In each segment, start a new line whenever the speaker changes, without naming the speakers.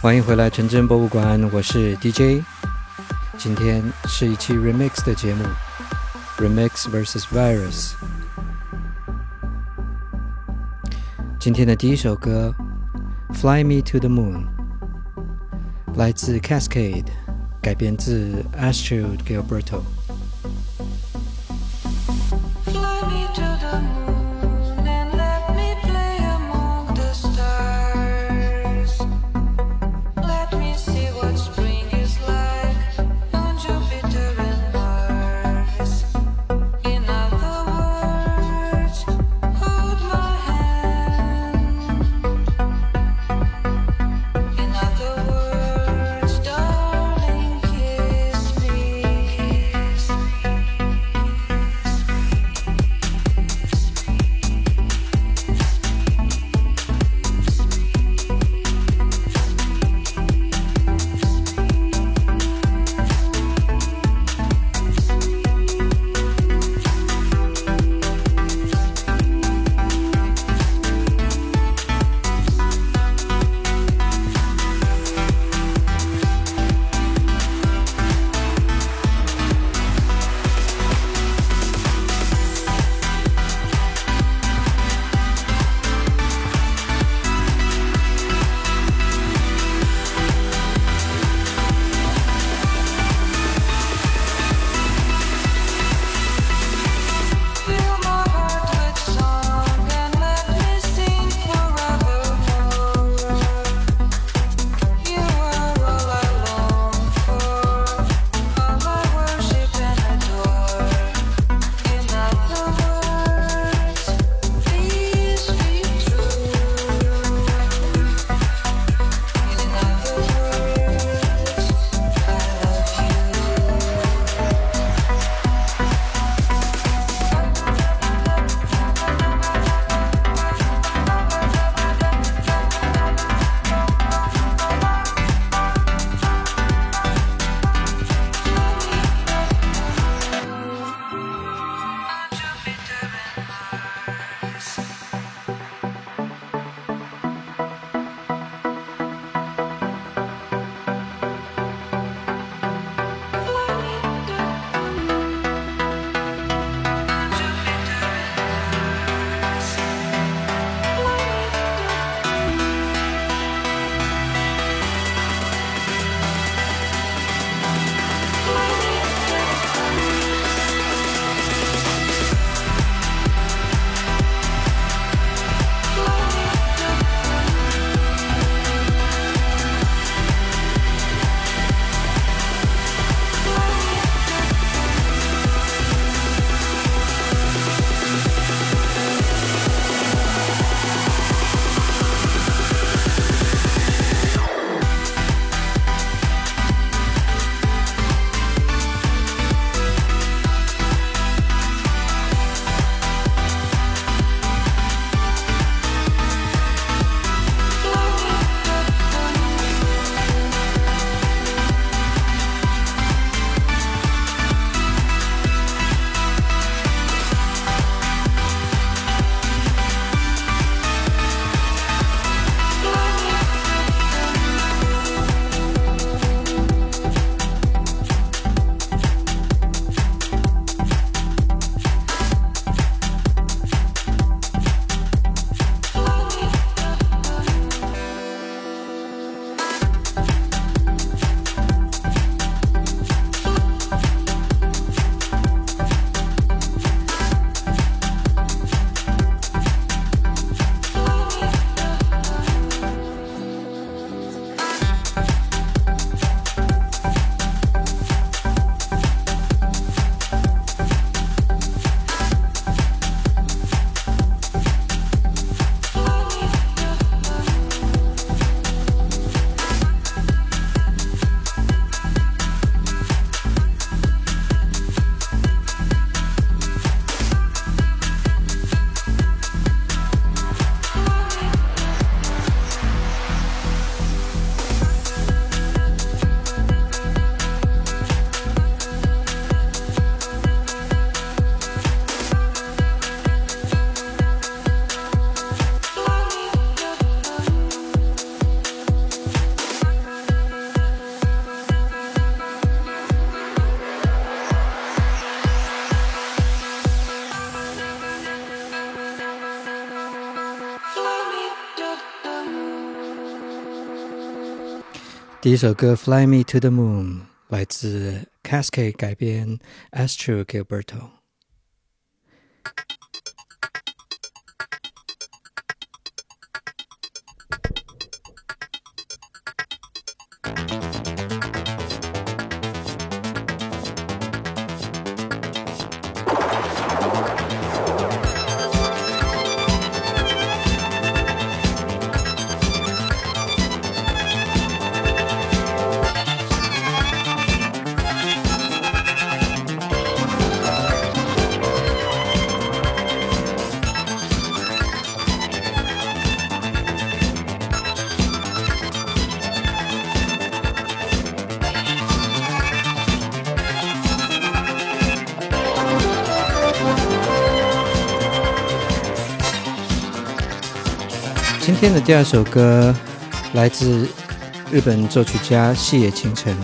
欢迎回来纯真博物馆，我是 DJ。今天是一期 Remix 的节目，Remix vs Virus。今天的第一首歌《Fly Me to the Moon》来自 Cascade，改编自 Astrid Gilberto。
第一首歌《Fly Me to the Moon》来自 Cascade 改编 Astro Gilberto。 今天的第二首歌来自日本作曲家细野晴臣。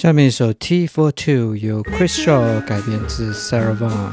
下面一首 T for Two 由 Chris Shaw 改编自 Sarah Vaughan。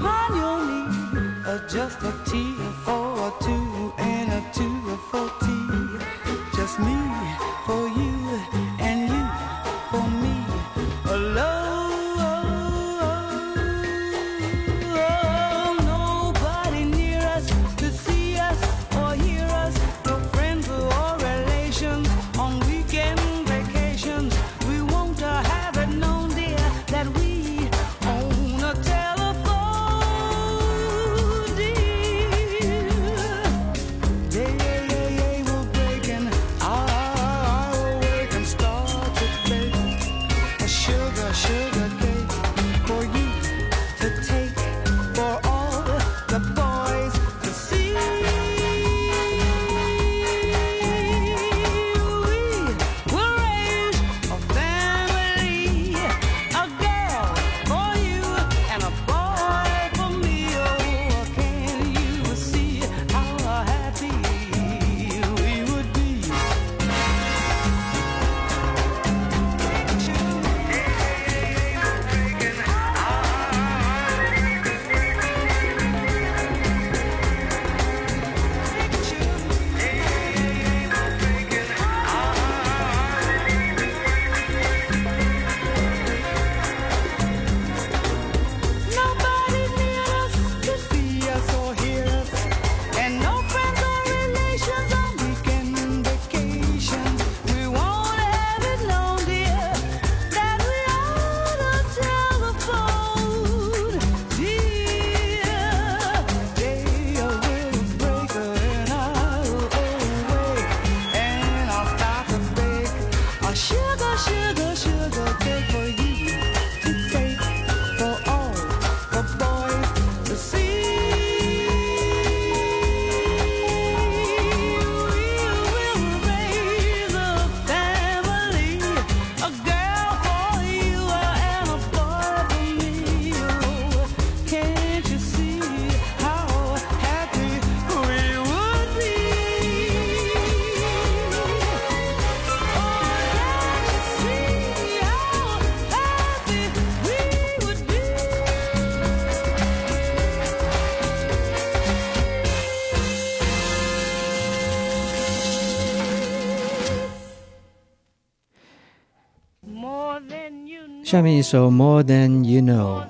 下面一首《More Than You Know》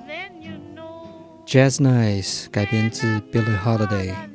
，Jazz Nice 改编自 Billie Holiday。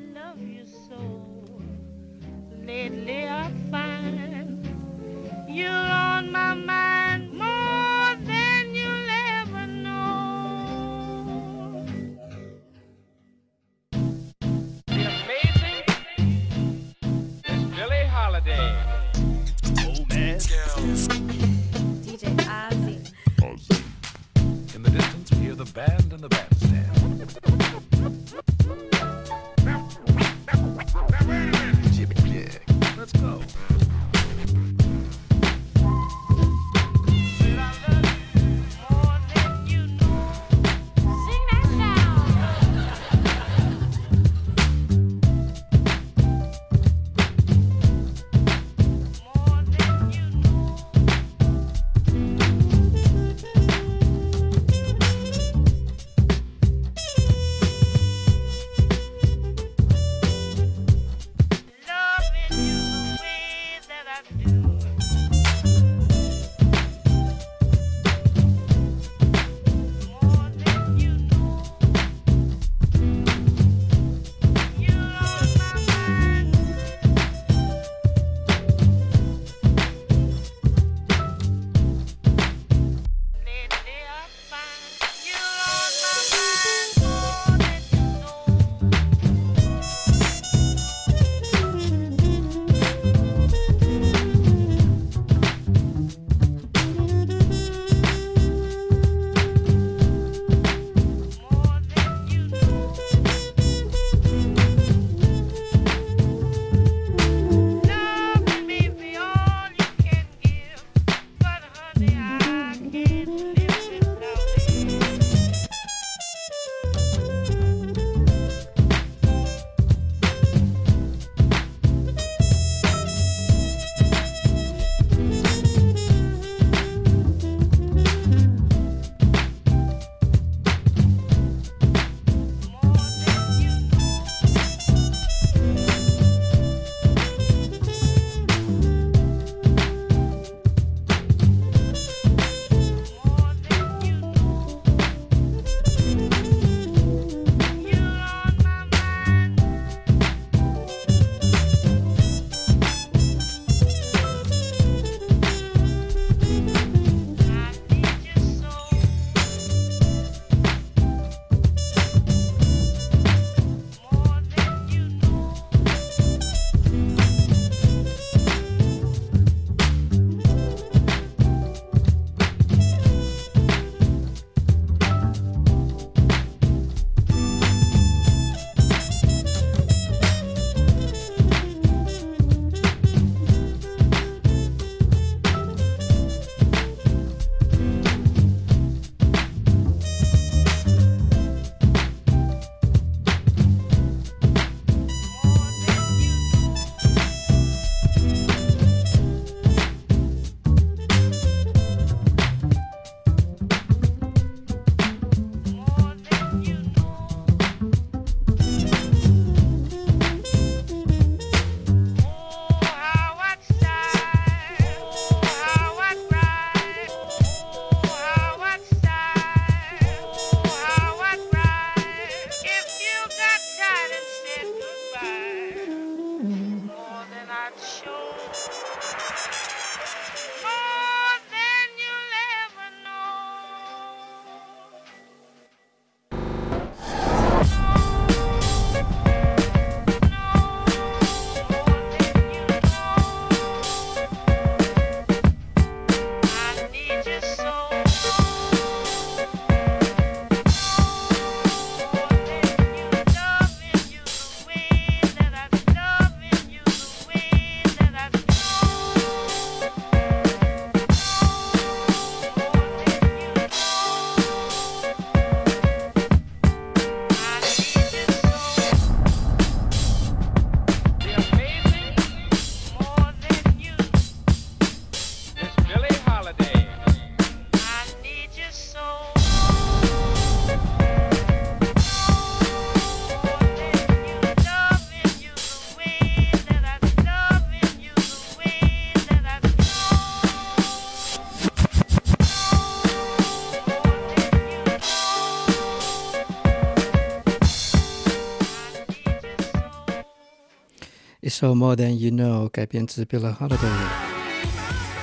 So more Than
You Know》改编自 Bill Holiday，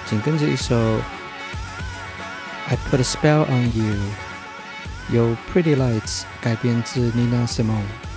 紧跟着一首《I Put a Spell on You》，由 Pretty Lights 改编自 Nina Simone。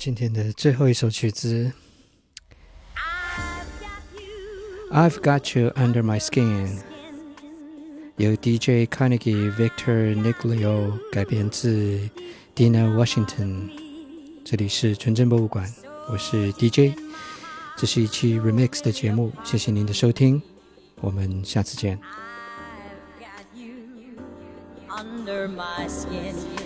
今天的最后一首曲子。I've got you under my skin，由 DJ Carnegie Victor Niglio 改编自
Dina Washington。这里是纯真博物馆，我是 DJ，这是一期 Remix 的节目，谢谢您的收听，我们下次见。
I've got you under my skin.